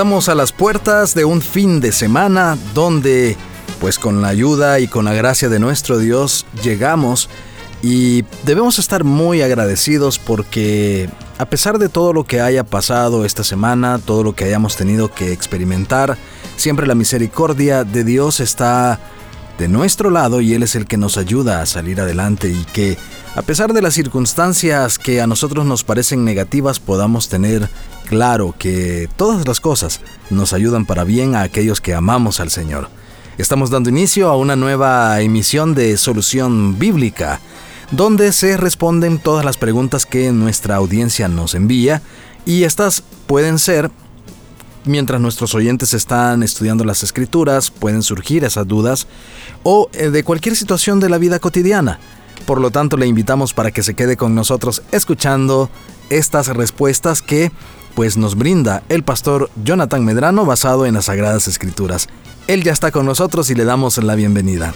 Estamos a las puertas de un fin de semana donde, pues con la ayuda y con la gracia de nuestro Dios, llegamos y debemos estar muy agradecidos porque a pesar de todo lo que haya pasado esta semana, todo lo que hayamos tenido que experimentar, siempre la misericordia de Dios está de nuestro lado y Él es el que nos ayuda a salir adelante y que a pesar de las circunstancias que a nosotros nos parecen negativas podamos tener claro que todas las cosas nos ayudan para bien a aquellos que amamos al Señor. Estamos dando inicio a una nueva emisión de Solución Bíblica, donde se responden todas las preguntas que nuestra audiencia nos envía y estas pueden ser, mientras nuestros oyentes están estudiando las escrituras, pueden surgir esas dudas, o eh, de cualquier situación de la vida cotidiana. Por lo tanto, le invitamos para que se quede con nosotros escuchando estas respuestas que pues nos brinda el pastor Jonathan Medrano basado en las Sagradas Escrituras. Él ya está con nosotros y le damos la bienvenida.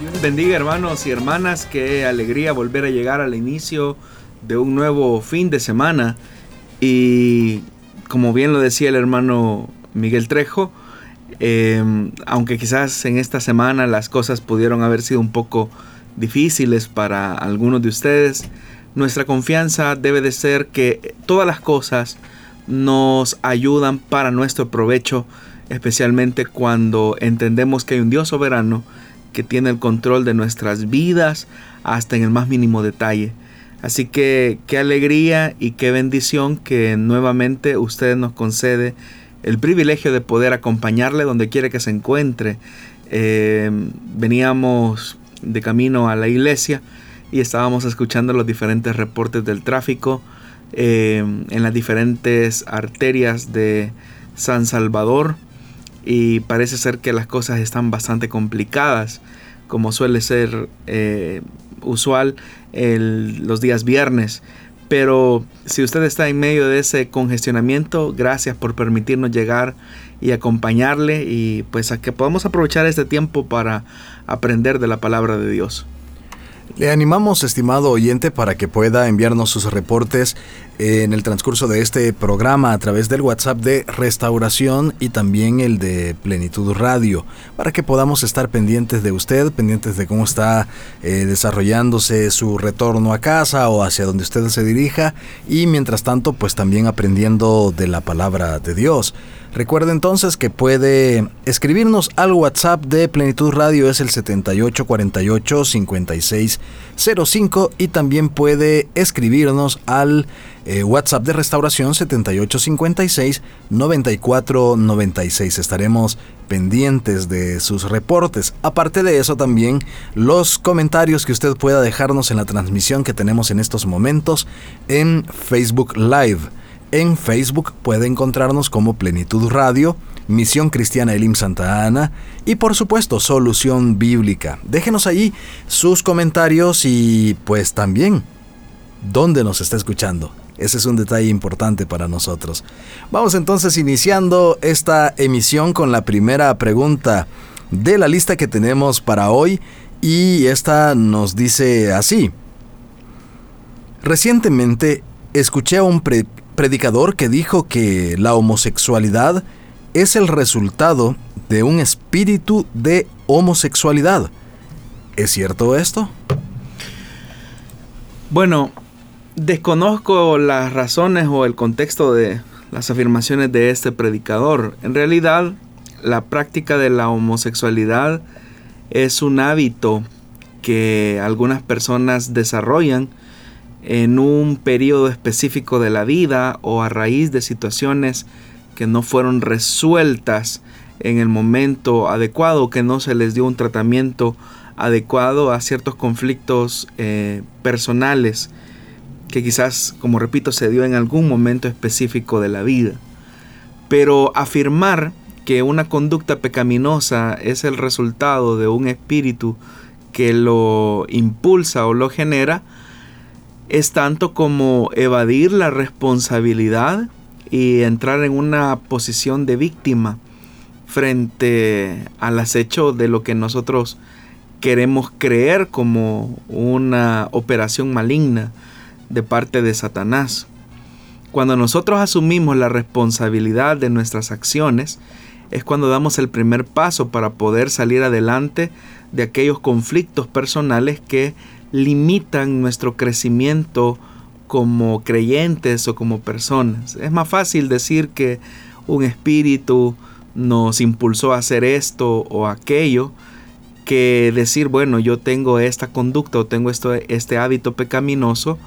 Dios bendiga hermanos y hermanas, qué alegría volver a llegar al inicio de un nuevo fin de semana y como bien lo decía el hermano Miguel Trejo, em, aunque quizás en esta semana las cosas pudieron haber sido un poco difíciles para algunos de ustedes, nuestra confianza debe de ser que todas las cosas nos ayudan para nuestro provecho, especialmente cuando entendemos que hay un Dios soberano que tiene el control de nuestras vidas hasta en el más mínimo detalle. Así que qué alegría y qué bendición que nuevamente usted nos concede el privilegio de poder acompañarle donde quiera que se encuentre. Eh, veníamos de camino a la iglesia y estábamos escuchando los diferentes reportes del tráfico eh, en las diferentes arterias de San Salvador y parece ser que las cosas están bastante complicadas como suele ser eh, usual los días viernes. Pero si usted está en medio de ese congestionamiento, gracias por permitirnos llegar y acompañarle y pues a que podamos aprovechar este tiempo para aprender de la palabra de Dios. Le animamos, estimado oyente, para que pueda enviarnos sus reportes en el transcurso de este programa a través del WhatsApp de Restauración y también el de Plenitud Radio, para que podamos estar pendientes de usted, pendientes de cómo está eh, desarrollándose su retorno a casa o hacia donde usted se dirija y mientras tanto pues también aprendiendo de la palabra de Dios. Recuerde entonces que puede escribirnos al WhatsApp de Plenitud Radio, es el 7848-5605 y también puede escribirnos al eh, WhatsApp de Restauración 7856-9496. Estaremos pendientes de sus reportes. Aparte de eso también los comentarios que usted pueda dejarnos en la transmisión que tenemos en estos momentos en Facebook Live. En Facebook puede encontrarnos como Plenitud Radio, Misión Cristiana Elim Santa Ana y por supuesto Solución Bíblica. Déjenos allí sus comentarios y pues también dónde nos está escuchando. Ese es un detalle importante para nosotros. Vamos entonces iniciando esta emisión con la primera pregunta de la lista que tenemos para hoy y esta nos dice así. Recientemente escuché a un predicador que dijo que la homosexualidad es el resultado de un espíritu de homosexualidad. ¿Es cierto esto? Bueno, desconozco las razones o el contexto de las afirmaciones de este predicador. En realidad, la práctica de la homosexualidad es un hábito que algunas personas desarrollan en un periodo específico de la vida o a raíz de situaciones que no fueron resueltas en el momento adecuado, que no se les dio un tratamiento adecuado a ciertos conflictos eh, personales que quizás, como repito, se dio en algún momento específico de la vida. Pero afirmar que una conducta pecaminosa es el resultado de un espíritu que lo impulsa o lo genera, es tanto como evadir la responsabilidad y entrar en una posición de víctima frente al acecho de lo que nosotros queremos creer como una operación maligna de parte de Satanás. Cuando nosotros asumimos la responsabilidad de nuestras acciones, es cuando damos el primer paso para poder salir adelante de aquellos conflictos personales que limitan nuestro crecimiento como creyentes o como personas. Es más fácil decir que un espíritu nos impulsó a hacer esto o aquello que decir, bueno, yo tengo esta conducta o tengo esto, este hábito pecaminoso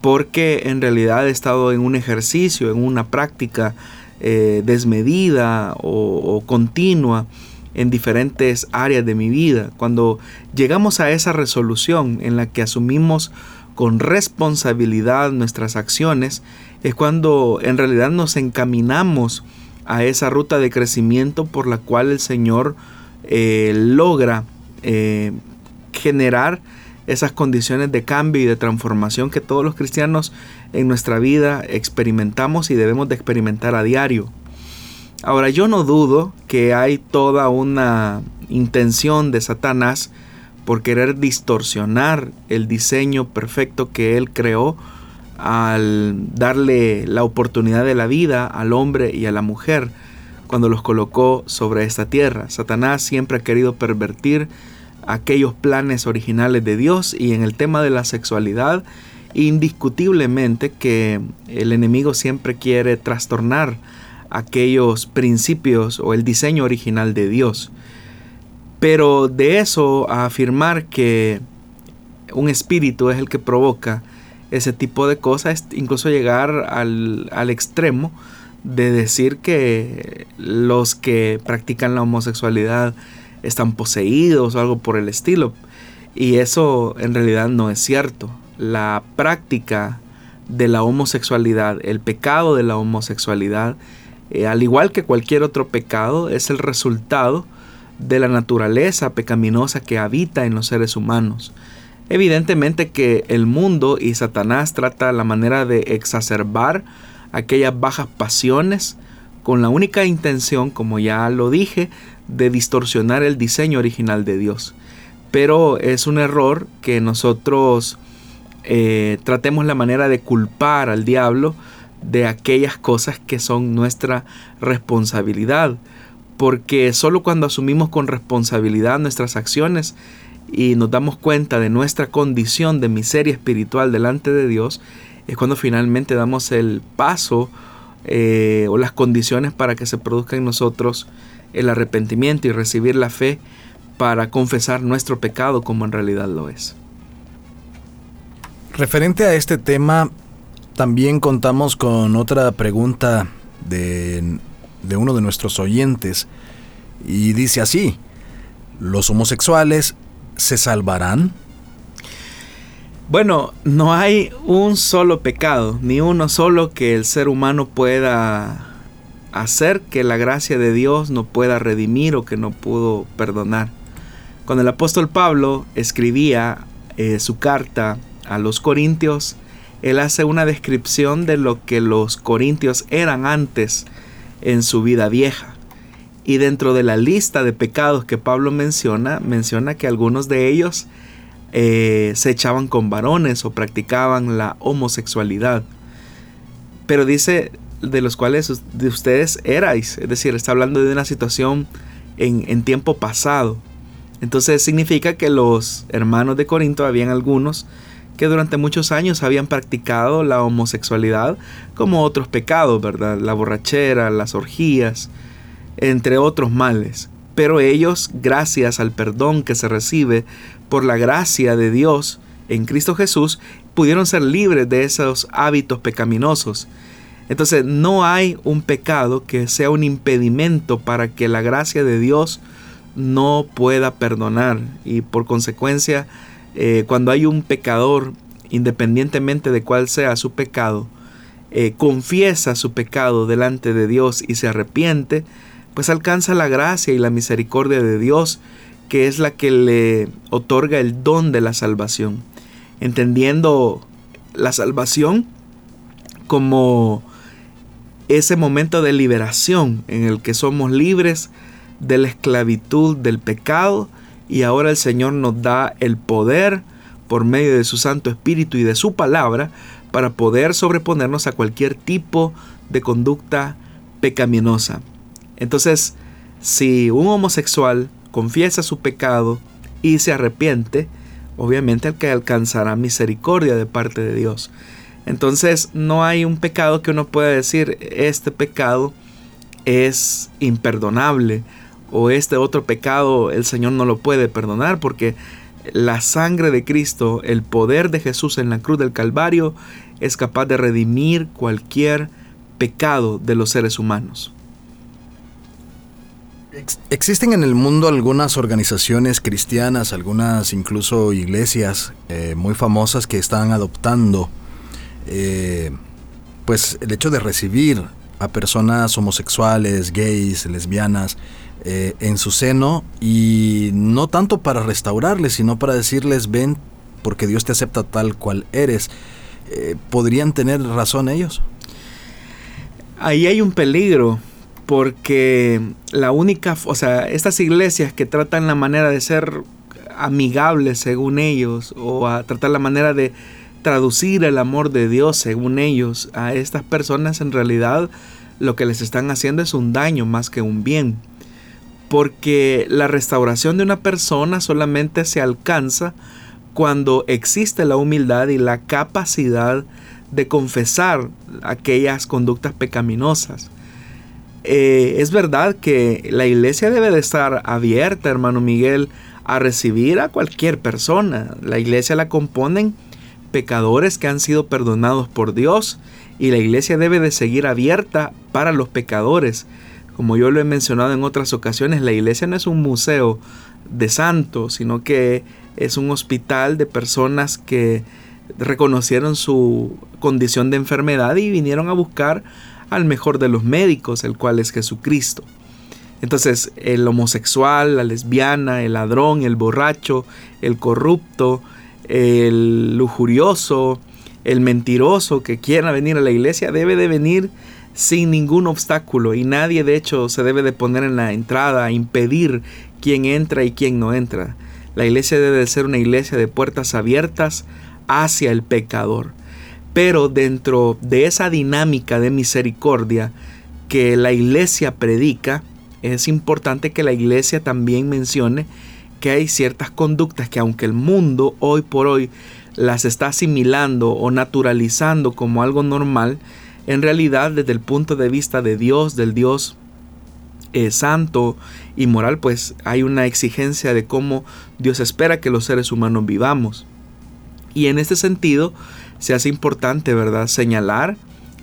porque en realidad he estado en un ejercicio, en una práctica eh, desmedida o, o continua en diferentes áreas de mi vida. Cuando llegamos a esa resolución en la que asumimos con responsabilidad nuestras acciones, es cuando en realidad nos encaminamos a esa ruta de crecimiento por la cual el Señor eh, logra eh, generar esas condiciones de cambio y de transformación que todos los cristianos en nuestra vida experimentamos y debemos de experimentar a diario. Ahora yo no dudo que hay toda una intención de Satanás por querer distorsionar el diseño perfecto que él creó al darle la oportunidad de la vida al hombre y a la mujer cuando los colocó sobre esta tierra. Satanás siempre ha querido pervertir aquellos planes originales de Dios y en el tema de la sexualidad, indiscutiblemente que el enemigo siempre quiere trastornar aquellos principios o el diseño original de Dios. Pero de eso a afirmar que un espíritu es el que provoca ese tipo de cosas, incluso llegar al, al extremo de decir que los que practican la homosexualidad están poseídos o algo por el estilo. Y eso en realidad no es cierto. La práctica de la homosexualidad, el pecado de la homosexualidad, eh, al igual que cualquier otro pecado, es el resultado de la naturaleza pecaminosa que habita en los seres humanos. Evidentemente que el mundo y Satanás trata la manera de exacerbar aquellas bajas pasiones con la única intención, como ya lo dije, de distorsionar el diseño original de Dios. Pero es un error que nosotros eh, tratemos la manera de culpar al diablo de aquellas cosas que son nuestra responsabilidad. Porque solo cuando asumimos con responsabilidad nuestras acciones y nos damos cuenta de nuestra condición de miseria espiritual delante de Dios, es cuando finalmente damos el paso eh, o las condiciones para que se produzca en nosotros el arrepentimiento y recibir la fe para confesar nuestro pecado como en realidad lo es. Referente a este tema, también contamos con otra pregunta de, de uno de nuestros oyentes y dice así, ¿los homosexuales se salvarán? Bueno, no hay un solo pecado, ni uno solo que el ser humano pueda hacer que la gracia de Dios no pueda redimir o que no pudo perdonar. Cuando el apóstol Pablo escribía eh, su carta a los corintios, él hace una descripción de lo que los corintios eran antes en su vida vieja. Y dentro de la lista de pecados que Pablo menciona, menciona que algunos de ellos eh, se echaban con varones o practicaban la homosexualidad. Pero dice de los cuales de ustedes erais. Es decir, está hablando de una situación en, en tiempo pasado. Entonces significa que los hermanos de Corinto habían algunos que durante muchos años habían practicado la homosexualidad como otros pecados, ¿verdad? La borrachera, las orgías, entre otros males. pero ellos, gracias al perdón que se recibe por la gracia de Dios en Cristo Jesús, pudieron ser libres de esos hábitos pecaminosos. Entonces no hay un pecado que sea un impedimento para que la gracia de Dios no pueda perdonar. Y por consecuencia, eh, cuando hay un pecador, independientemente de cuál sea su pecado, eh, confiesa su pecado delante de Dios y se arrepiente, pues alcanza la gracia y la misericordia de Dios, que es la que le otorga el don de la salvación. Entendiendo la salvación como ese momento de liberación en el que somos libres de la esclavitud del pecado y ahora el Señor nos da el poder por medio de su Santo Espíritu y de su palabra para poder sobreponernos a cualquier tipo de conducta pecaminosa. Entonces, si un homosexual confiesa su pecado y se arrepiente, obviamente el que alcanzará misericordia de parte de Dios. Entonces no hay un pecado que uno pueda decir, este pecado es imperdonable o este otro pecado el Señor no lo puede perdonar porque la sangre de Cristo, el poder de Jesús en la cruz del Calvario es capaz de redimir cualquier pecado de los seres humanos. Existen en el mundo algunas organizaciones cristianas, algunas incluso iglesias eh, muy famosas que están adoptando eh, pues el hecho de recibir a personas homosexuales, gays, lesbianas eh, en su seno y no tanto para restaurarles, sino para decirles ven porque Dios te acepta tal cual eres. ¿Podrían tener razón ellos? Ahí hay un peligro porque la única, o sea, estas iglesias que tratan la manera de ser amigables según ellos o a tratar la manera de traducir el amor de Dios según ellos a estas personas en realidad lo que les están haciendo es un daño más que un bien porque la restauración de una persona solamente se alcanza cuando existe la humildad y la capacidad de confesar aquellas conductas pecaminosas. Eh, es verdad que la iglesia debe de estar abierta, hermano Miguel, a recibir a cualquier persona. La iglesia la componen pecadores que han sido perdonados por Dios y la iglesia debe de seguir abierta para los pecadores. Como yo lo he mencionado en otras ocasiones, la iglesia no es un museo de santos, sino que es un hospital de personas que reconocieron su condición de enfermedad y vinieron a buscar al mejor de los médicos, el cual es Jesucristo. Entonces, el homosexual, la lesbiana, el ladrón, el borracho, el corrupto, el lujurioso, el mentiroso que quiera venir a la iglesia debe de venir sin ningún obstáculo y nadie de hecho se debe de poner en la entrada a impedir quién entra y quién no entra. La iglesia debe de ser una iglesia de puertas abiertas hacia el pecador. Pero dentro de esa dinámica de misericordia que la iglesia predica, es importante que la iglesia también mencione que hay ciertas conductas que aunque el mundo hoy por hoy las está asimilando o naturalizando como algo normal, en realidad desde el punto de vista de Dios, del Dios eh, santo y moral, pues hay una exigencia de cómo Dios espera que los seres humanos vivamos. Y en este sentido, se hace importante, ¿verdad?, señalar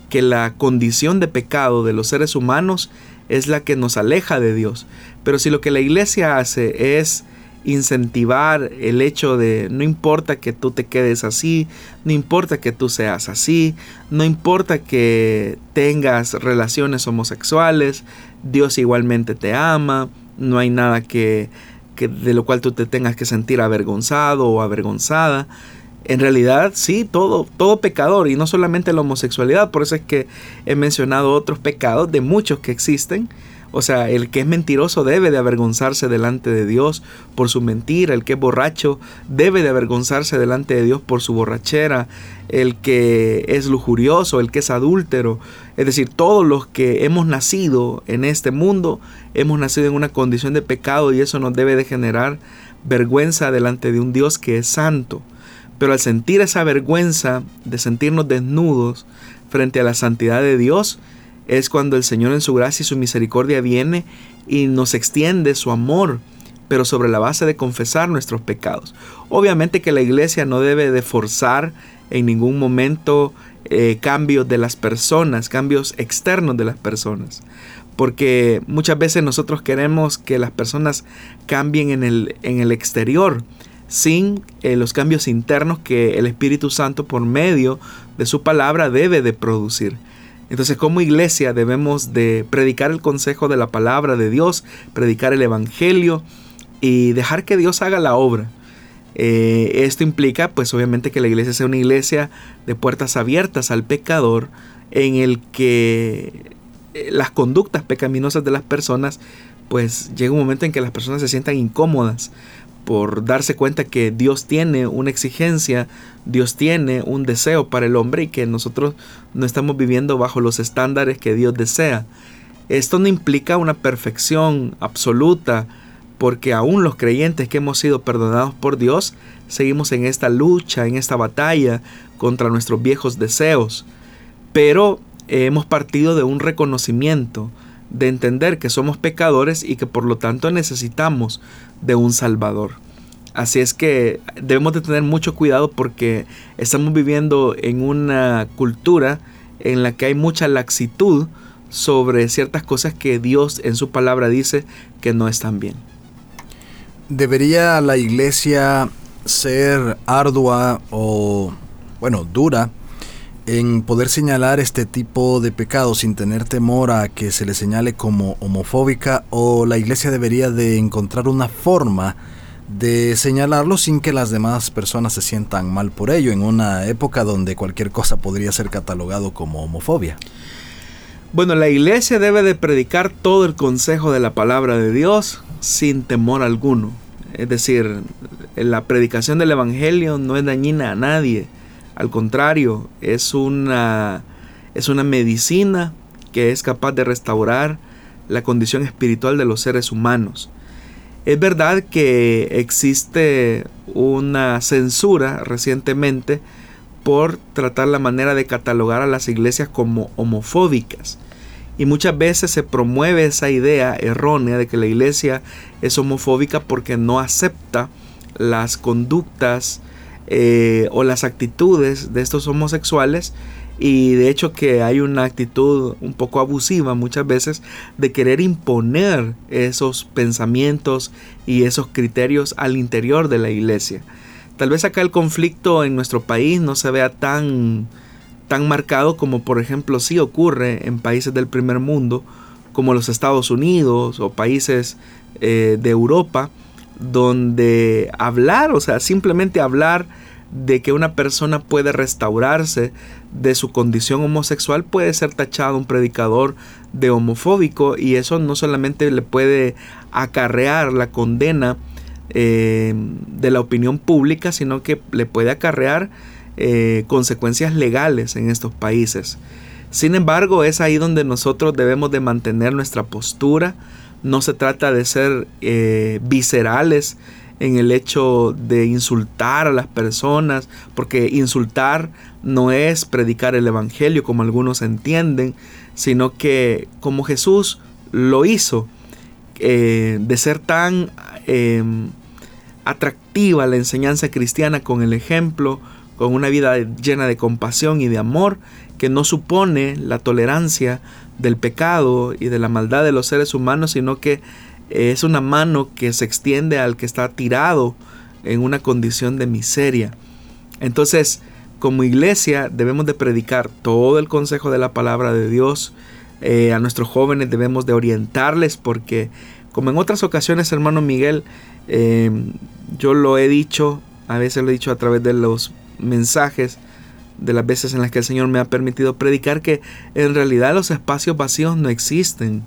que la condición de pecado de los seres humanos es la que nos aleja de Dios. Pero si lo que la iglesia hace es incentivar el hecho de no importa que tú te quedes así, no importa que tú seas así, no importa que tengas relaciones homosexuales, Dios igualmente te ama, no hay nada que, de lo cual tú te tengas que sentir avergonzado o avergonzada, en realidad sí, todo, todo pecador y no solamente la homosexualidad, por eso es que he mencionado otros pecados de muchos que existen. O sea, el que es mentiroso debe de avergonzarse delante de Dios por su mentira, el que es borracho debe de avergonzarse delante de Dios por su borrachera, el que es lujurioso, el que es adúltero, es decir, todos los que hemos nacido en este mundo, hemos nacido en una condición de pecado y eso nos debe de generar vergüenza delante de un Dios que es santo. Pero al sentir esa vergüenza de sentirnos desnudos frente a la santidad de Dios, es cuando el Señor en su gracia y su misericordia viene y nos extiende su amor, pero sobre la base de confesar nuestros pecados. Obviamente que la iglesia no debe de forzar en ningún momento eh, cambios de las personas, cambios externos de las personas. Porque muchas veces nosotros queremos que las personas cambien en el, en el exterior sin eh, los cambios internos que el Espíritu Santo por medio de su palabra debe de producir. Entonces como iglesia debemos de predicar el consejo de la palabra de Dios, predicar el Evangelio y dejar que Dios haga la obra. Eh, esto implica pues obviamente que la iglesia sea una iglesia de puertas abiertas al pecador en el que eh, las conductas pecaminosas de las personas pues llega un momento en que las personas se sientan incómodas por darse cuenta que Dios tiene una exigencia, Dios tiene un deseo para el hombre y que nosotros no estamos viviendo bajo los estándares que Dios desea. Esto no implica una perfección absoluta, porque aún los creyentes que hemos sido perdonados por Dios, seguimos en esta lucha, en esta batalla contra nuestros viejos deseos. Pero hemos partido de un reconocimiento, de entender que somos pecadores y que por lo tanto necesitamos de un Salvador. Así es que debemos de tener mucho cuidado porque estamos viviendo en una cultura en la que hay mucha laxitud sobre ciertas cosas que Dios en su palabra dice que no están bien. ¿Debería la iglesia ser ardua o, bueno, dura en poder señalar este tipo de pecados sin tener temor a que se le señale como homofóbica o la iglesia debería de encontrar una forma de señalarlo sin que las demás personas se sientan mal por ello en una época donde cualquier cosa podría ser catalogado como homofobia. Bueno, la iglesia debe de predicar todo el consejo de la palabra de Dios sin temor alguno. Es decir, la predicación del Evangelio no es dañina a nadie al contrario, es una, es una medicina que es capaz de restaurar la condición espiritual de los seres humanos. Es verdad que existe una censura recientemente por tratar la manera de catalogar a las iglesias como homofóbicas. Y muchas veces se promueve esa idea errónea de que la iglesia es homofóbica porque no acepta las conductas eh, o las actitudes de estos homosexuales y de hecho que hay una actitud un poco abusiva muchas veces de querer imponer esos pensamientos y esos criterios al interior de la iglesia. Tal vez acá el conflicto en nuestro país no se vea tan, tan marcado como por ejemplo sí ocurre en países del primer mundo como los Estados Unidos o países eh, de Europa donde hablar, o sea, simplemente hablar de que una persona puede restaurarse de su condición homosexual puede ser tachado un predicador de homofóbico y eso no solamente le puede acarrear la condena eh, de la opinión pública, sino que le puede acarrear eh, consecuencias legales en estos países. Sin embargo, es ahí donde nosotros debemos de mantener nuestra postura, no se trata de ser eh, viscerales en el hecho de insultar a las personas, porque insultar no es predicar el Evangelio como algunos entienden, sino que como Jesús lo hizo, eh, de ser tan em, atractiva la enseñanza cristiana con el ejemplo, con una vida llena de compasión y de amor, que no supone la tolerancia del pecado y de la maldad de los seres humanos, sino que es una mano que se extiende al que está tirado en una condición de miseria. Entonces, como iglesia debemos de predicar todo el consejo de la palabra de Dios. Eh, a nuestros jóvenes debemos de orientarles porque, como en otras ocasiones, hermano Miguel, eh, yo lo he dicho, a veces lo he dicho a través de los mensajes, de las veces en las que el Señor me ha permitido predicar que en realidad los espacios vacíos no existen.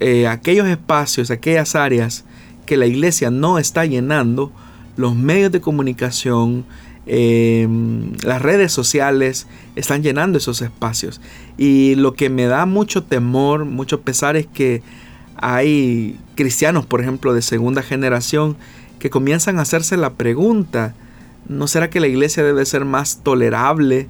Eh, aquellos espacios, aquellas áreas que la iglesia no está llenando, los medios de comunicación, em, las redes sociales están llenando esos espacios. Y lo que me da mucho temor, mucho pesar es que hay cristianos, por ejemplo, de segunda generación, que comienzan a hacerse la pregunta, ¿no será que la iglesia debe ser más tolerable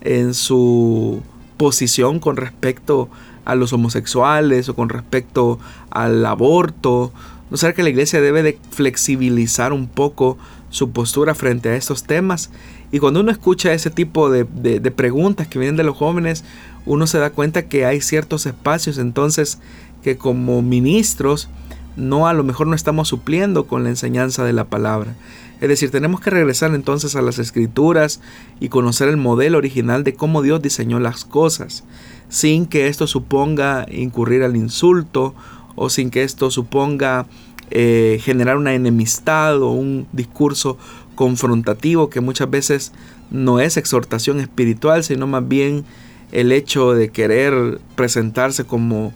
en su posición con respecto a los homosexuales o con respecto al aborto. ¿No será que la iglesia debe de flexibilizar un poco su postura frente a estos temas? Y cuando uno escucha ese tipo de, de preguntas que vienen de los jóvenes, uno se da cuenta que hay ciertos espacios entonces que como ministros no a lo mejor no estamos supliendo con la enseñanza de la palabra. Es decir, tenemos que regresar entonces a las escrituras y conocer el modelo original de cómo Dios diseñó las cosas, sin que esto suponga incurrir al insulto o sin que esto suponga eh, generar una enemistad o un discurso confrontativo que muchas veces no es exhortación espiritual, sino más bien el hecho de querer presentarse como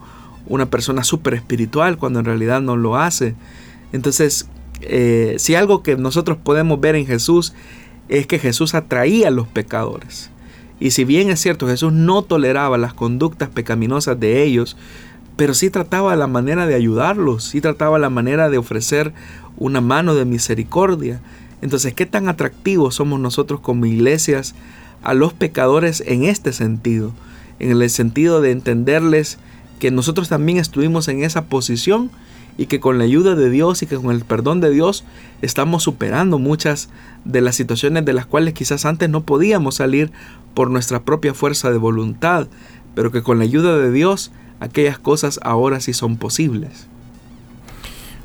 una persona súper espiritual cuando en realidad no lo hace. Entonces, eh, si algo que nosotros podemos ver en Jesús es que Jesús atraía a los pecadores. Y si bien es cierto, Jesús no toleraba las conductas pecaminosas de ellos, pero sí trataba la manera de ayudarlos, sí trataba la manera de ofrecer una mano de misericordia. Entonces, ¿qué tan atractivos somos nosotros como iglesias a los pecadores en este sentido? En el sentido de entenderles que nosotros también estuvimos en esa posición y que con la ayuda de Dios y que con el perdón de Dios estamos superando muchas de las situaciones de las cuales quizás antes no podíamos salir por nuestra propia fuerza de voluntad, pero que con la ayuda de Dios aquellas cosas ahora sí son posibles.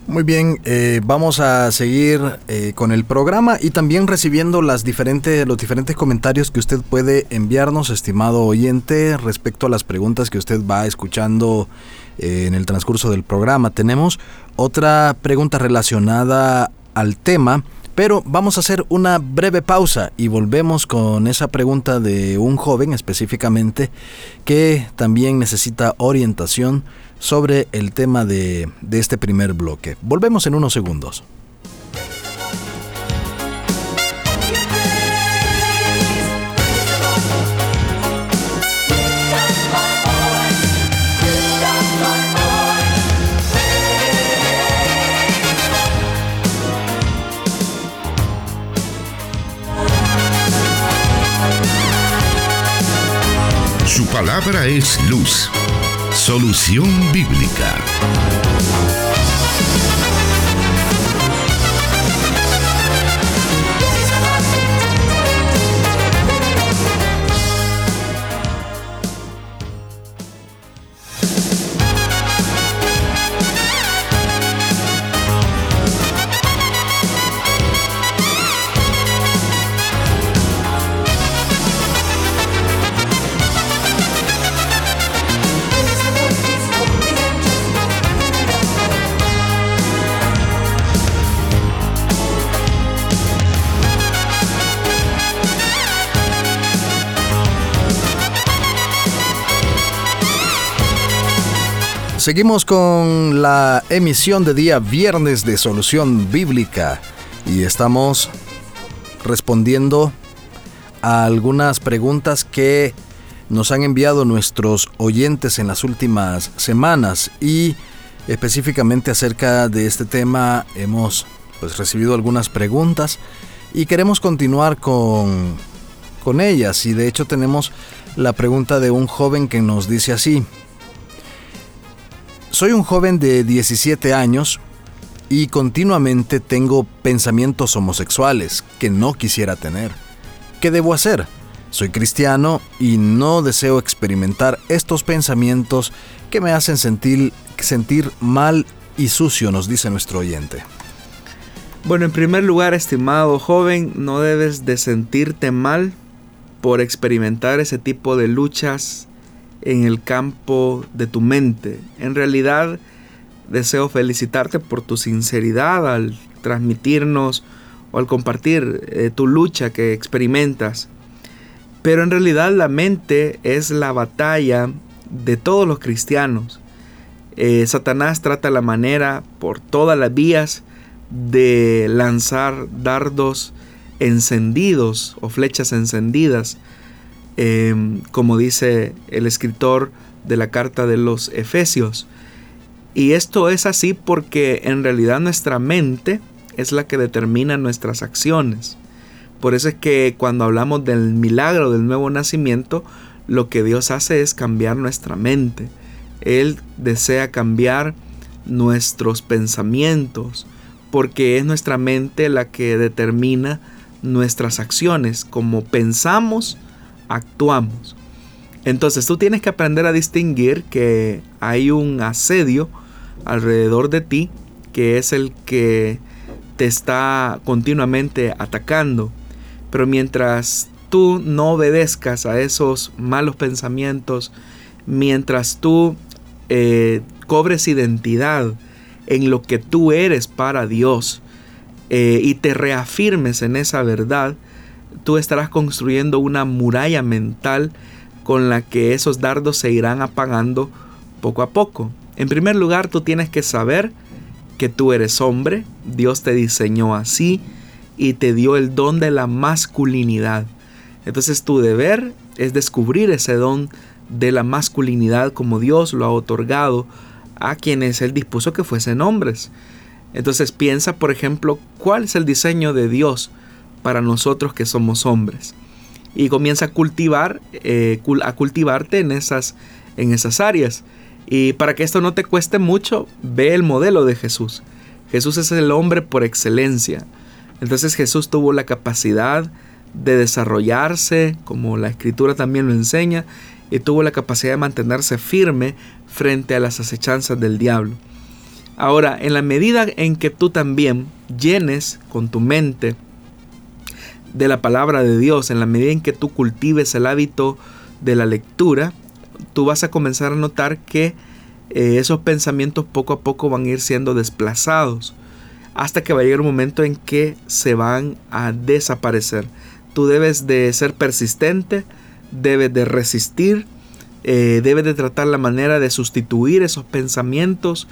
Muy bien, eh, vamos a seguir eh, con el programa y también recibiendo las diferentes, los diferentes comentarios que usted puede enviarnos, estimado oyente, respecto a las preguntas que usted va escuchando eh, en el transcurso del programa. Tenemos otra pregunta relacionada al tema, pero vamos a hacer una breve pausa y volvemos con esa pregunta de un joven específicamente que también necesita orientación sobre el tema de, de este primer bloque. Volvemos en unos segundos. Palabra es luz Solución Bíblica. Seguimos con la emisión de día viernes de Solución Bíblica y estamos respondiendo a algunas preguntas que nos han enviado nuestros oyentes en las últimas semanas y específicamente acerca de este tema hemos pues, recibido algunas preguntas y queremos continuar con, con ellas. Y de hecho tenemos la pregunta de un joven que nos dice así, soy un joven de 17 años y continuamente tengo pensamientos homosexuales que no quisiera tener. ¿Qué debo hacer? Soy cristiano y no deseo experimentar estos pensamientos que me hacen sentir, sentir mal y sucio, nos dice nuestro oyente. Bueno, en primer lugar, estimado joven, no debes de sentirte mal por experimentar ese tipo de luchas en el campo de tu mente. En realidad, deseo felicitarte por tu sinceridad al transmitirnos o al compartir eh, tu lucha que experimentas. Pero en realidad la mente es la batalla de todos los cristianos. Eh, Satanás trata la manera por todas las vías de lanzar dardos encendidos o flechas encendidas Em, como dice el escritor de la carta de los Efesios. Y esto es así porque en realidad nuestra mente es la que determina nuestras acciones. Por eso es que cuando hablamos del milagro del nuevo nacimiento, lo que Dios hace es cambiar nuestra mente, Él desea cambiar nuestros pensamientos, porque es nuestra mente la que determina nuestras acciones. Como pensamos, actuamos. Entonces tú tienes que aprender a distinguir que hay un asedio alrededor de ti que es el que te está continuamente atacando. Pero mientras tú no obedezcas a esos malos pensamientos, mientras tú eh, cobres identidad en lo que tú eres para Dios eh, y te reafirmes en esa verdad, tú estarás construyendo una muralla mental con la que esos dardos se irán apagando poco a poco. En primer lugar, tú tienes que saber que tú eres hombre, Dios te diseñó así y te dio el don de la masculinidad. Entonces tu deber es descubrir ese don de la masculinidad como Dios lo ha otorgado a quienes Él dispuso que fuesen hombres. Entonces piensa, por ejemplo, cuál es el diseño de Dios para nosotros que somos hombres. Y comienza a cultivar, eh, a cultivarte en esas, en esas áreas. Y para que esto no te cueste mucho, ve el modelo de Jesús. Jesús es el hombre por excelencia. Entonces Jesús tuvo la capacidad de desarrollarse, como la escritura también lo enseña, y tuvo la capacidad de mantenerse firme frente a las acechanzas del diablo. Ahora, en la medida en que tú también llenes con tu mente de la palabra de Dios, en la medida en que tú cultives el hábito de la lectura, tú vas a comenzar a notar que eh, esos pensamientos poco a poco van a ir siendo desplazados hasta que va a llegar un momento en que se van a desaparecer. Tú debes de ser persistente, debes de resistir, eh, debes de tratar la manera de sustituir esos pensamientos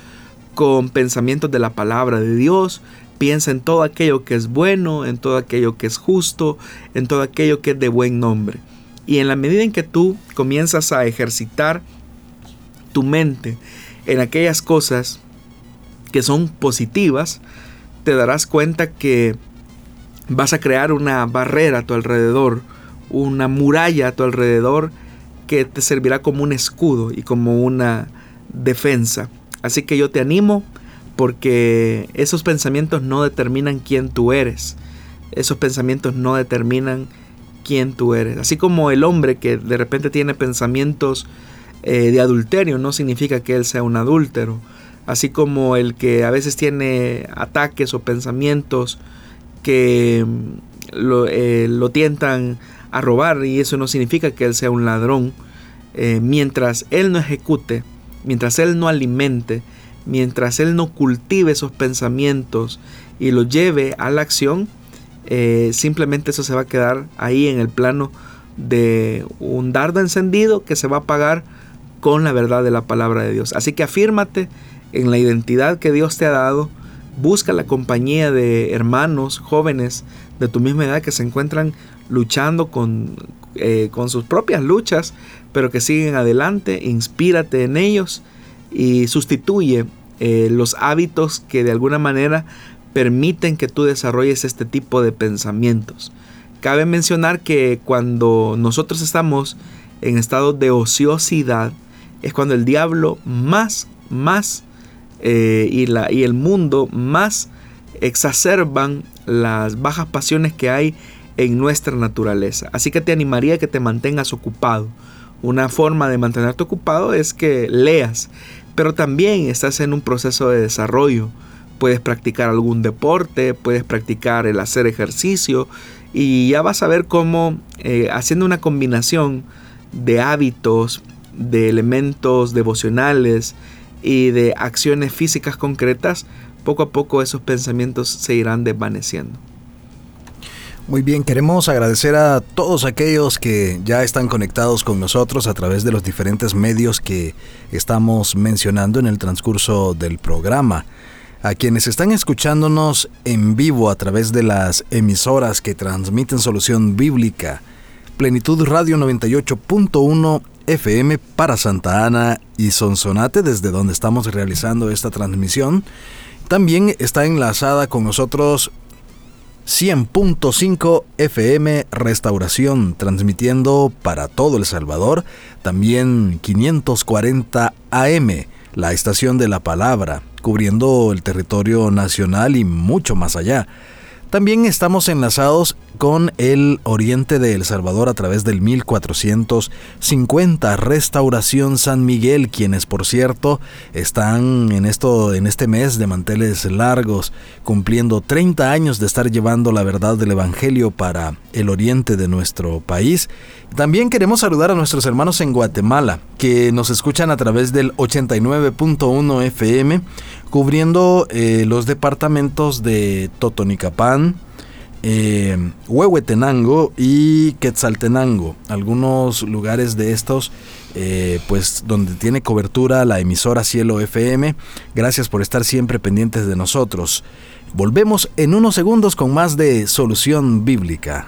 con pensamientos de la palabra de Dios. Piensa en todo aquello que es bueno, en todo aquello que es justo, en todo aquello que es de buen nombre. Y en la medida en que tú comienzas a ejercitar tu mente en aquellas cosas que son positivas, te darás cuenta que vas a crear una barrera a tu alrededor, una muralla a tu alrededor que te servirá como un escudo y como una defensa. Así que yo te animo porque esos pensamientos no determinan quién tú eres. Esos pensamientos no determinan quién tú eres. Así como el hombre que de repente tiene pensamientos eh, de adulterio no significa que él sea un adúltero. Así como el que a veces tiene ataques o pensamientos que mm, eh, lo, tientan a robar y eso no significa que él sea un ladrón. Eh, mientras él no ejecute, mientras él no alimente, mientras él no cultive esos pensamientos y los lleve a la acción, eh, simplemente eso se va a quedar ahí en el plano de un dardo encendido que se va a apagar con la verdad de la palabra de Dios. Así que afírmate en la identidad que Dios te ha dado, busca la compañía de hermanos jóvenes de tu misma edad que se encuentran luchando con, eh, con sus propias luchas, pero que siguen adelante, inspírate en ellos y sustituye eh, los hábitos que de alguna manera permiten que tú desarrolles este tipo de pensamientos. Cabe mencionar que cuando nosotros estamos en estado de ociosidad, es cuando el diablo más, más eh, y, la, y el mundo más exacerban las bajas pasiones que hay en nuestra naturaleza. Así que te animaría a que te mantengas ocupado. Una forma de mantenerte ocupado es que leas, pero también estás en un proceso de desarrollo puedes practicar algún deporte, puedes practicar el hacer ejercicio y ya vas a ver cómo eh, haciendo una combinación de hábitos, de elementos devocionales y de acciones físicas concretas, poco a poco esos pensamientos se irán desvaneciendo. Muy bien, queremos agradecer a todos aquellos que ya están conectados con nosotros a través de los diferentes medios que estamos mencionando en el transcurso del programa a quienes están escuchándonos en vivo a través de las emisoras que transmiten solución bíblica. Plenitud Radio 98.1 FM para Santa Ana y Sonsonate, desde donde estamos realizando esta transmisión. También está enlazada con nosotros 100.5 FM Restauración, transmitiendo para todo El Salvador, también 540 AM, la estación de la palabra, cubriendo el territorio nacional y mucho más allá. También estamos enlazados con el oriente de El Salvador a través del 1450 Restauración San Miguel, quienes por cierto están en esto en este mes de manteles largos, cumpliendo 30 años de estar llevando la verdad del evangelio para el oriente de nuestro país. También queremos saludar a nuestros hermanos en Guatemala, que nos escuchan a través del 89.1 FM cubriendo eh, los departamentos de Totonicapán, eh, Huehuetenango y Quetzaltenango, algunos lugares de estos, eh, pues donde tiene cobertura la emisora Cielo FM. Gracias por estar siempre pendientes de nosotros. Volvemos en unos segundos con más de Solución Bíblica.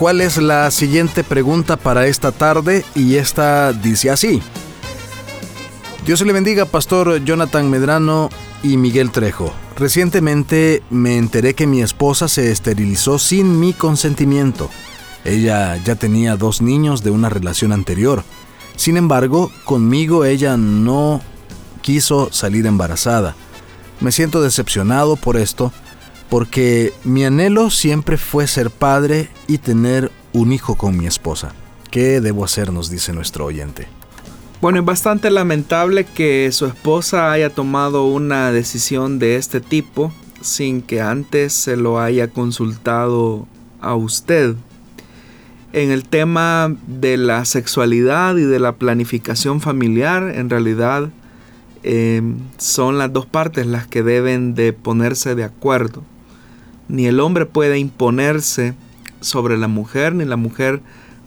cuál es la siguiente pregunta para esta tarde y esta dice así. Dios le bendiga, Pastor Jonathan Medrano y Miguel Trejo. Recientemente me enteré que mi esposa se esterilizó sin mi consentimiento. Ella ya tenía dos niños de una relación anterior. Sin embargo, conmigo ella no quiso salir embarazada. Me siento decepcionado por esto porque mi anhelo siempre fue ser padre y tener un hijo con mi esposa. ¿Qué debo hacer? nos dice nuestro oyente. Bueno, es bastante lamentable que su esposa haya tomado una decisión de este tipo sin que antes se lo haya consultado a usted. En el tema de la sexualidad y de la planificación familiar, en realidad eh, son las dos partes las que deben de ponerse de acuerdo ni el hombre puede imponerse sobre la mujer, ni la mujer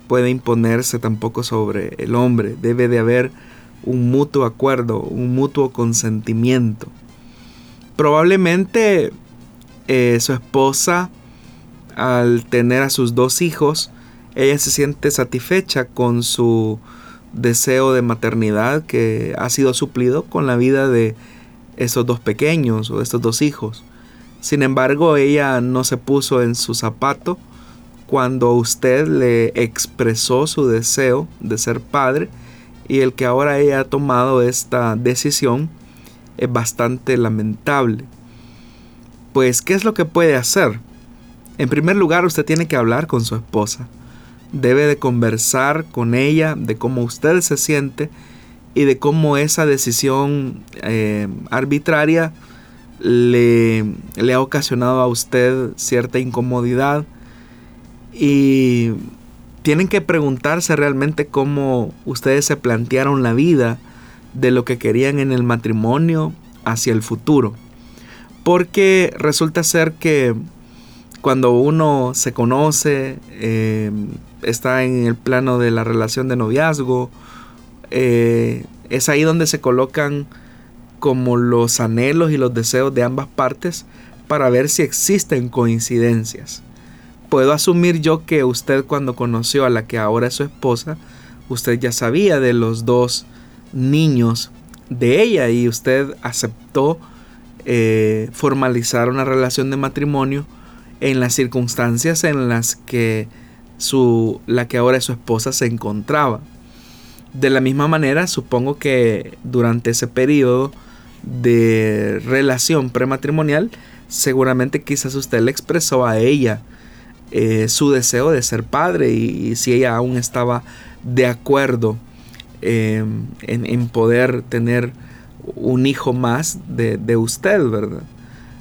puede imponerse tampoco sobre el hombre. Debe de haber un mutuo acuerdo, un mutuo consentimiento. Probablemente eh, su esposa, al tener a sus dos hijos, ella se siente satisfecha con su deseo de maternidad que ha sido suplido con la vida de esos dos pequeños o de estos dos hijos. Sin embargo, ella no se puso en su zapato cuando usted le expresó su deseo de ser padre y el que ahora ella ha tomado esta decisión es bastante lamentable. Pues, ¿qué es lo que puede hacer? En primer lugar, usted tiene que hablar con su esposa. Debe de conversar con ella de cómo usted se siente y de cómo esa decisión eh, arbitraria le, ha ocasionado a usted cierta incomodidad y tienen que preguntarse realmente cómo ustedes se plantearon la vida de lo que querían en el matrimonio hacia el futuro. Porque resulta ser que cuando uno se conoce, eh, está en el plano de la relación de noviazgo, eh, es ahí donde se colocan como los anhelos y los deseos de ambas partes para ver si existen coincidencias. Puedo asumir yo que usted cuando conoció a la que ahora es su esposa, usted ya sabía de los dos niños de ella y usted aceptó eh, formalizar una relación de matrimonio en las circunstancias en las que su, la que ahora es su esposa se encontraba. De la misma manera, supongo que durante ese periodo de relación prematrimonial, seguramente quizás usted le expresó a ella eh, su deseo de ser padre y, si ella aún estaba de acuerdo em, en, poder tener un hijo más de, usted, ¿verdad?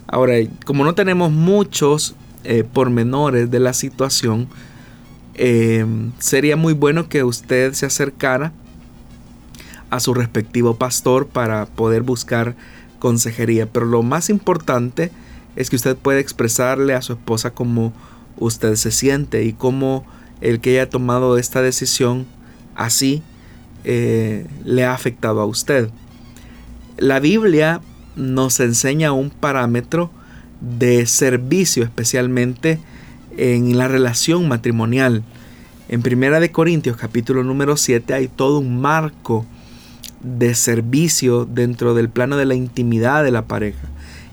Ahora, como no tenemos muchos eh, pormenores de la situación, eh, sería muy bueno que usted se acercara a su respectivo pastor para poder buscar consejería. Pero lo más importante es que usted puede expresarle a su esposa cómo usted se siente y cómo el que haya tomado esta decisión así eh, le ha afectado a usted. La Biblia nos enseña un parámetro de servicio, especialmente en la relación matrimonial. En Primera de Corintios capítulo número 7 hay todo un marco de servicio dentro del plano de la intimidad de la pareja.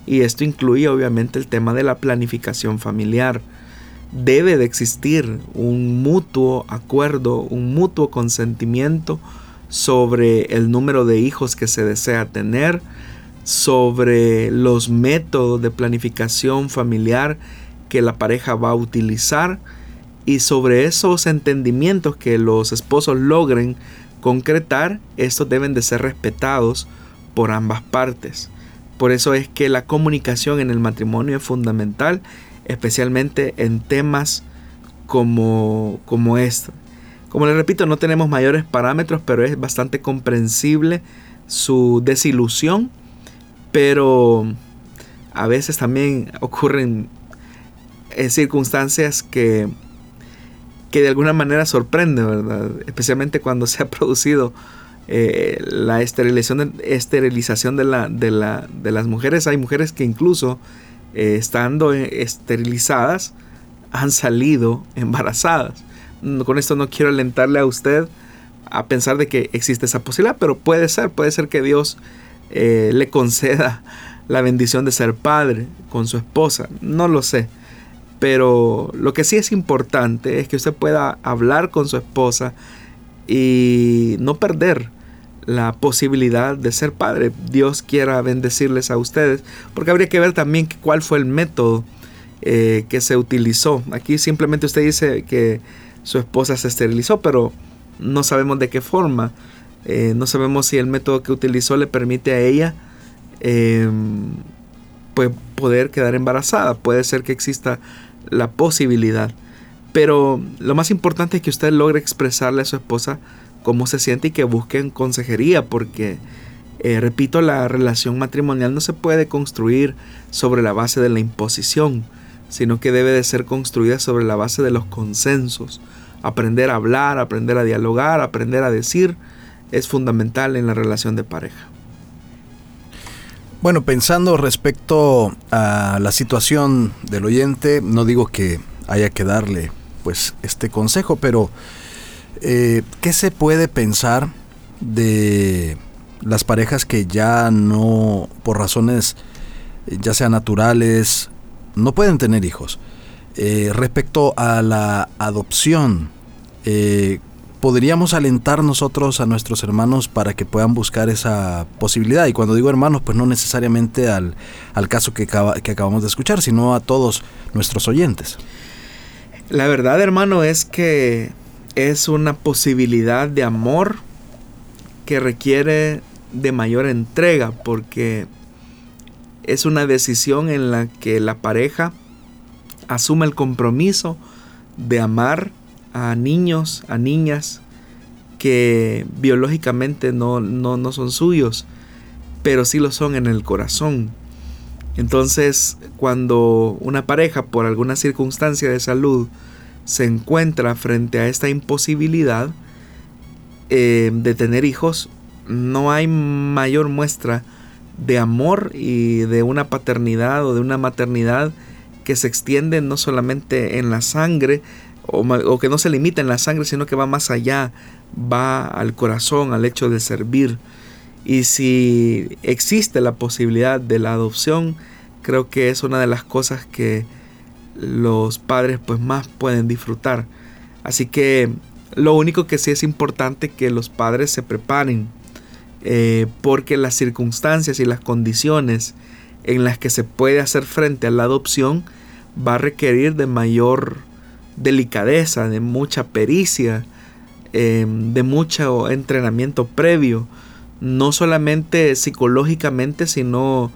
Y esto incluye obviamente el tema de la planificación familiar. Debe de existir un mutuo acuerdo, un mutuo consentimiento sobre el número de hijos que se desea tener, sobre los métodos de planificación familiar que la pareja va a utilizar y sobre esos entendimientos que los esposos logren concretar, estos deben de ser respetados por ambas partes. Por eso es que la comunicación en el matrimonio es fundamental, especialmente en temas como, como este. Como les repito, no tenemos mayores parámetros, pero es bastante comprensible su desilusión, pero a veces también ocurren eh, circunstancias que que de alguna manera sorprende, ¿verdad? Especialmente cuando se ha producido eh, la esterilización, de, la, de, la, de, las mujeres. Hay mujeres que incluso eh, estando esterilizadas han salido embarazadas. Con esto no quiero alentarle a usted a pensar de que existe esa posibilidad, pero puede ser, puede ser que Dios eh, le conceda la bendición de ser padre con su esposa. No lo sé. Pero lo que sí es importante es que usted pueda hablar con su esposa y no perder la posibilidad de ser padre. Dios quiera bendecirles a ustedes, porque habría que ver también cuál fue el método eh, que se utilizó. Aquí simplemente usted dice que su esposa se esterilizó, pero no sabemos de qué forma. Eh, no sabemos si el método que utilizó le permite a ella em, pues poder quedar embarazada. Puede ser que exista la posibilidad. Pero lo más importante es que usted logre expresarle a su esposa cómo se siente y que busquen consejería, porque, eh, repito, la relación matrimonial no se puede construir sobre la base de la imposición, sino que debe de ser construida sobre la base de los consensos. Aprender a hablar, aprender a dialogar, aprender a decir, es fundamental en la relación de pareja. Bueno, pensando respecto a la situación del oyente, no digo que haya que darle pues este consejo, pero eh, ¿qué se puede pensar de las parejas que ya no, por razones ya sean naturales, no pueden tener hijos? Eh, respecto a la adopción, eh, podríamos alentar nosotros a nuestros hermanos para que puedan buscar esa posibilidad. Y cuando digo hermanos, pues no necesariamente al, caso que, que acabamos de escuchar, sino a todos nuestros oyentes. La verdad, hermano, es que es una posibilidad de amor que requiere de mayor entrega, porque es una decisión en la que la pareja asume el compromiso de amar a niños, a niñas que biológicamente no, no, son suyos, pero sí lo son en el corazón. Entonces, cuando una pareja por alguna circunstancia de salud se encuentra frente a esta imposibilidad eh, de tener hijos, no hay mayor muestra de amor y de una paternidad o de una maternidad que se extiende no solamente en la sangre, o, que no se limita en la sangre, sino que va más allá, va al corazón, al hecho de servir. Y si existe la posibilidad de la adopción, creo que es una de las cosas que los padres pues más pueden disfrutar. Así que lo único que sí es importante que los padres se preparen, eh, porque las circunstancias y las condiciones en las que se puede hacer frente a la adopción va a requerir de mayor delicadeza, de mucha pericia, em, de mucho entrenamiento previo, no solamente psicológicamente, sino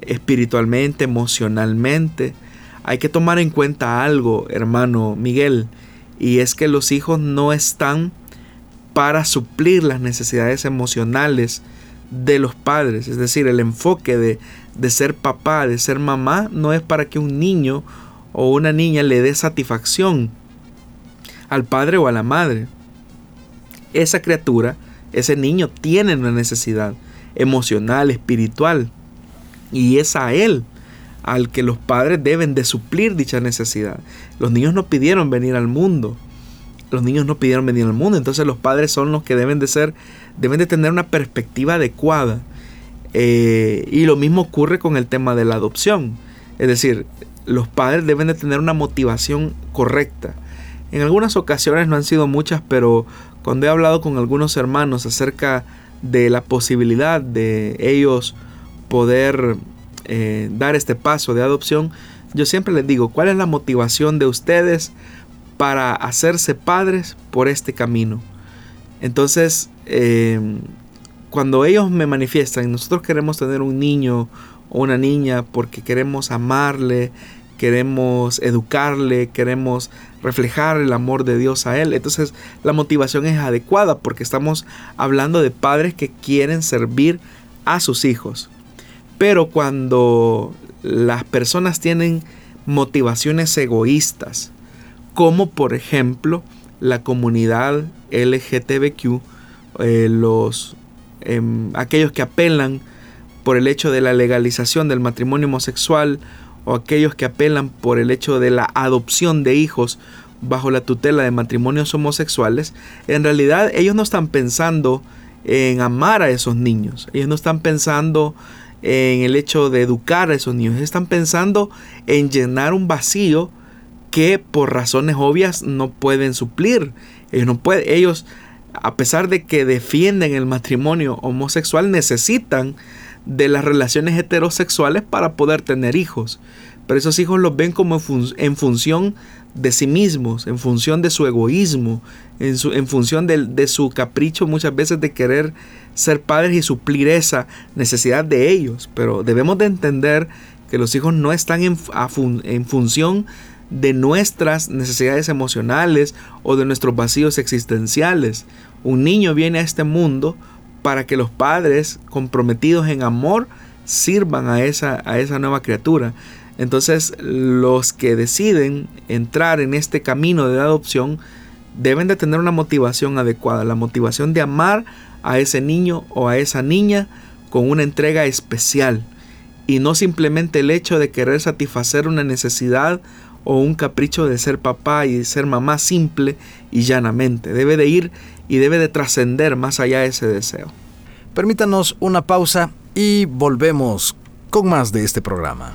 espiritualmente, emocionalmente. Hay que tomar en cuenta algo, hermano Miguel, y es que los hijos no están para suplir las necesidades emocionales de los padres. Es decir, el enfoque de, de ser papá, de ser mamá, no es para que un niño o una niña le dé satisfacción al padre o a la madre. Esa criatura, ese niño tiene una necesidad emocional, espiritual, y es a él al que los padres deben de suplir dicha necesidad. Los niños no pidieron venir al mundo. Los niños no pidieron venir al mundo, entonces los padres son los que deben de ser, deben de tener una perspectiva adecuada. Eh, y lo mismo ocurre con el tema de la adopción. Es decir, los padres deben de tener una motivación correcta. En algunas ocasiones no han sido muchas, pero cuando he hablado con algunos hermanos acerca de la posibilidad de ellos poder eh, dar este paso de adopción, yo siempre les digo, ¿cuál es la motivación de ustedes para hacerse padres por este camino? Entonces, em, cuando ellos me manifiestan, nosotros queremos tener un niño o una niña porque queremos amarle, queremos educarle, queremos reflejar el amor de Dios a él. Entonces la motivación es adecuada porque estamos hablando de padres que quieren servir a sus hijos. Pero cuando las personas tienen motivaciones egoístas, como por ejemplo la comunidad LGTBQ, eh, los, em, aquellos que apelan por el hecho de la legalización del matrimonio homosexual o aquellos que apelan por el hecho de la adopción de hijos bajo la tutela de matrimonios homosexuales, en realidad ellos no están pensando en amar a esos niños, ellos no están pensando en el hecho de educar a esos niños, están pensando en llenar un vacío que por razones obvias no pueden suplir. Ellos no pueden, ellos a pesar de que defienden el matrimonio homosexual necesitan de las relaciones heterosexuales para poder tener hijos. Pero esos hijos los ven como en, función de sí mismos, en función de su egoísmo, en, su, en función de, de, su capricho muchas veces de querer ser padres y suplir esa necesidad de ellos. Pero debemos de entender que los hijos no están en, en función de nuestras necesidades emocionales o de nuestros vacíos existenciales. Un niño viene a este mundo para que los padres comprometidos en amor sirvan a esa, a esa nueva criatura. Entonces los que deciden entrar en este camino de adopción deben de tener una motivación adecuada, la motivación de amar a ese niño o a esa niña con una entrega especial y no simplemente el hecho de querer satisfacer una necesidad o un capricho de ser papá y ser mamá simple y llanamente. Debe de ir y debe de trascender más allá de ese deseo. Permítanos una pausa y volvemos con más de este programa.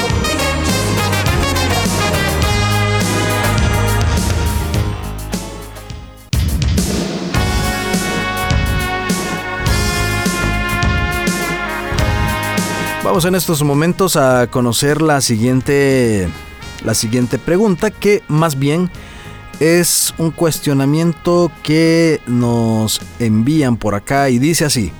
Vamos en estos momentos a conocer la siguiente, la siguiente pregunta que más bien es un cuestionamiento que nos envían por acá y dice así.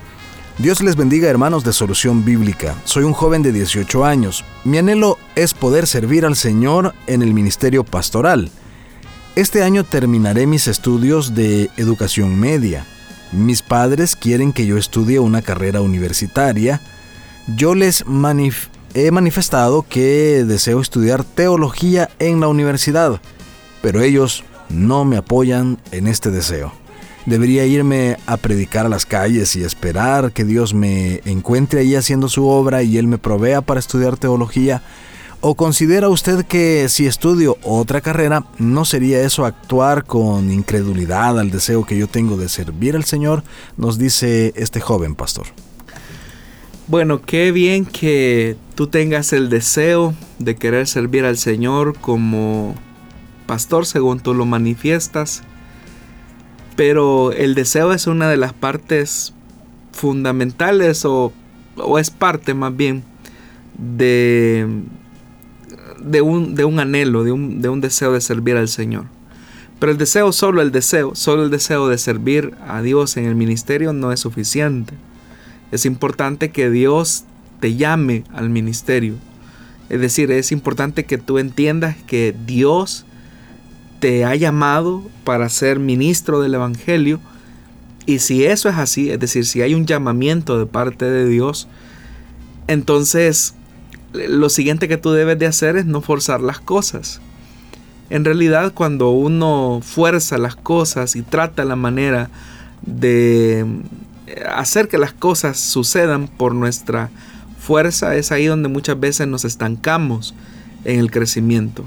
Dios les bendiga hermanos de Solución Bíblica. Soy un joven de 18 años. Mi anhelo es poder servir al Señor en el ministerio pastoral. Este año terminaré mis estudios de educación media. Mis padres quieren que yo estudie una carrera universitaria yo les he manifestado que deseo estudiar teología en la universidad, pero ellos no me apoyan en este deseo. Debería irme a predicar a las calles y esperar que Dios me encuentre ahí haciendo su obra y Él me provea para estudiar teología, ¿O considera usted que si estudio otra carrera, no sería eso actuar con incredulidad al deseo que yo tengo de servir al Señor? Nos dice este joven pastor. Bueno, qué bien que tú tengas el deseo de querer servir al Señor como pastor según tú lo manifiestas. Pero el deseo es una de las partes fundamentales o, es parte más bien de de un, de un anhelo, de un, de un deseo de servir al Señor. Pero el deseo, solo el deseo, solo el deseo de servir a Dios en el ministerio no es suficiente. Es importante que Dios te llame al ministerio. Es decir, es importante que tú entiendas que Dios te ha llamado para ser ministro del Evangelio. Y si eso es así, es decir, si hay un llamamiento de parte de Dios, entonces lo siguiente que tú debes de hacer es no forzar las cosas. En realidad cuando uno fuerza las cosas y trata la manera de hacer que las cosas sucedan por nuestra fuerza, es ahí donde muchas veces nos estancamos en el crecimiento.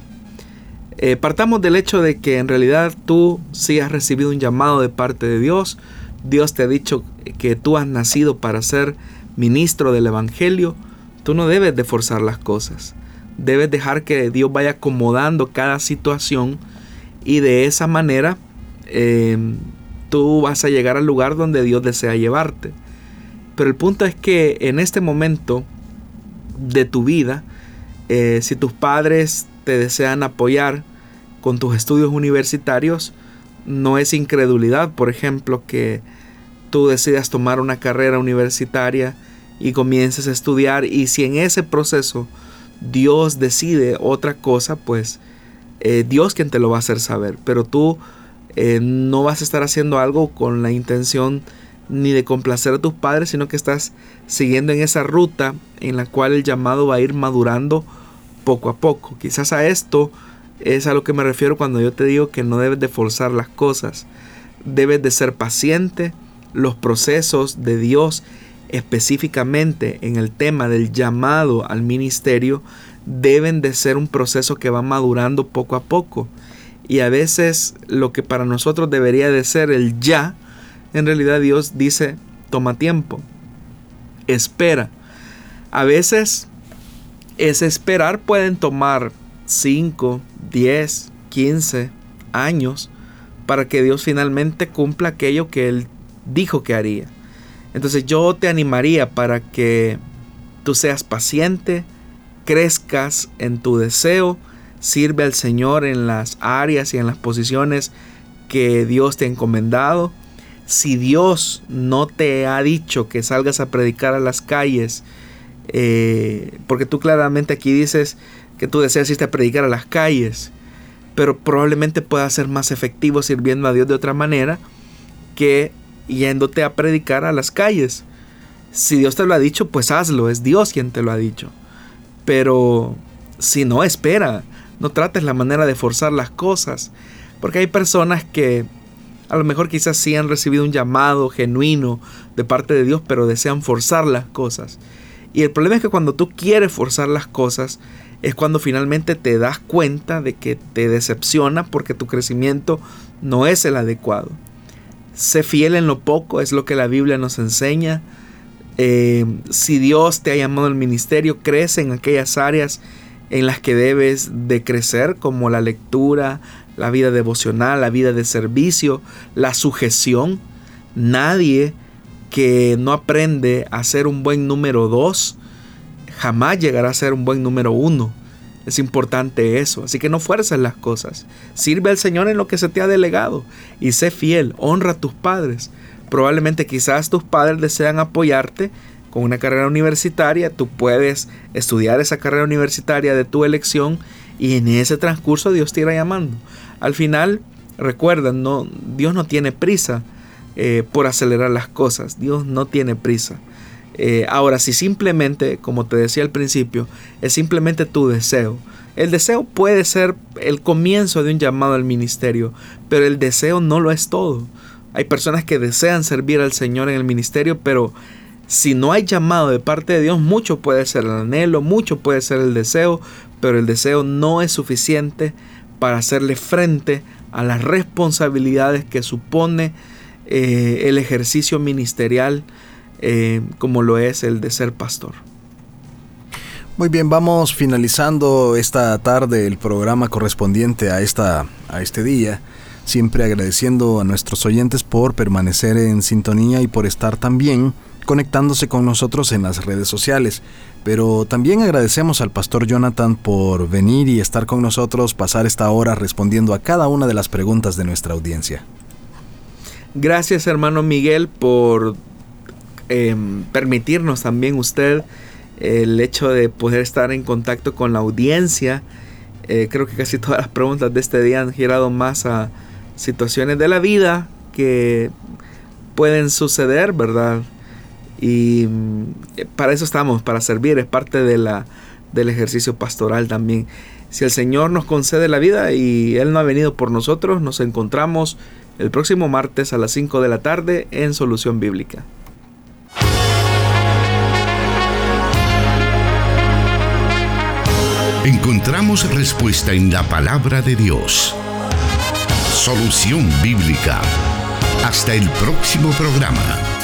Eh, partamos del hecho de que en realidad tú sí has recibido un llamado de parte de Dios. Dios te ha dicho que tú has nacido para ser ministro del Evangelio. Tú no debes de forzar las cosas. Debes dejar que Dios vaya acomodando cada situación y de esa manera em, tú vas a llegar al lugar donde Dios desea llevarte. Pero el punto es que en este momento de tu vida, eh, si tus padres te desean apoyar con tus estudios universitarios, no es incredulidad, por ejemplo, que tú decidas tomar una carrera universitaria y comiences a estudiar y si en ese proceso Dios decide otra cosa, pues eh, Dios quien te lo va a hacer saber, pero tú eh, no vas a estar haciendo algo con la intención ni de complacer a tus padres, sino que estás siguiendo en esa ruta en la cual el llamado va a ir madurando poco a poco. Quizás a esto es a lo que me refiero cuando yo te digo que no debes de forzar las cosas, debes de ser paciente, los procesos de Dios específicamente en el tema del llamado al ministerio deben de ser un proceso que va madurando poco a poco. Y a veces lo que para nosotros debería de ser el ya, en realidad Dios dice, toma tiempo, espera. A veces ese esperar pueden tomar 5, 10, 15 años para que Dios finalmente cumpla aquello que Él dijo que haría. Entonces yo te animaría para que tú seas paciente, crezcas en tu deseo, sirve al Señor en las áreas y en las posiciones que Dios te ha encomendado. Si Dios no te ha dicho que salgas a predicar a las calles, eh, porque tú claramente aquí dices que tú deseas irte a predicar a las calles, pero probablemente pueda ser más efectivo sirviendo a Dios de otra manera que yéndote a predicar a las calles. Si Dios te lo ha dicho, pues hazlo, es Dios quien te lo ha dicho. Pero si no, espera, no trates la manera de forzar las cosas, porque hay personas que a lo mejor quizás sí han recibido un llamado genuino de parte de Dios, pero desean forzar las cosas. Y el problema es que cuando tú quieres forzar las cosas, es cuando finalmente te das cuenta de que te decepciona porque tu crecimiento no es el adecuado. Sé fiel en lo poco, es lo que la Biblia nos enseña. Eh, si Dios te ha llamado al ministerio, crece en aquellas áreas en las que debes de crecer, como la lectura, la vida devocional, la vida de servicio, la sujeción. Nadie que no aprende a ser un buen número dos, jamás llegará a ser un buen número uno. Es importante eso, así que no fuerces las cosas. Sirve al Señor en lo que se te ha delegado y sé fiel, honra a tus padres. Probablemente quizás tus padres desean apoyarte con una carrera universitaria, tú puedes estudiar esa carrera universitaria de tu elección y en ese transcurso Dios te irá llamando. Al final, recuerda, no, Dios no tiene prisa eh, por acelerar las cosas, Dios no tiene prisa. Eh, ahora, si simplemente, como te decía al principio, es simplemente tu deseo, el deseo puede ser el comienzo de un llamado al ministerio, pero el deseo no lo es todo. Hay personas que desean servir al Señor en el ministerio, pero si no hay llamado de parte de Dios, mucho puede ser el anhelo, mucho puede ser el deseo, pero el deseo no es suficiente para hacerle frente a las responsabilidades que supone eh, el ejercicio ministerial eh, como lo es el de ser pastor. Muy bien, vamos finalizando esta tarde el programa correspondiente a, esta, a este día, siempre agradeciendo a nuestros oyentes por permanecer en sintonía y por estar también conectándose con nosotros en las redes sociales. Pero también agradecemos al pastor Jonathan por venir y estar con nosotros, pasar esta hora respondiendo a cada una de las preguntas de nuestra audiencia. Gracias hermano Miguel por em, permitirnos también usted el hecho de poder estar en contacto con la audiencia. Eh, creo que casi todas las preguntas de este día han girado más a situaciones de la vida que pueden suceder, ¿verdad? Y mm, para eso estamos, para servir, es parte de la, del ejercicio pastoral también. Si el Señor nos concede la vida y Él no ha venido por nosotros, nos encontramos el próximo martes a las 5 de la tarde en Solución Bíblica. Encontramos respuesta en la palabra de Dios. Solución Bíblica. Hasta el próximo programa.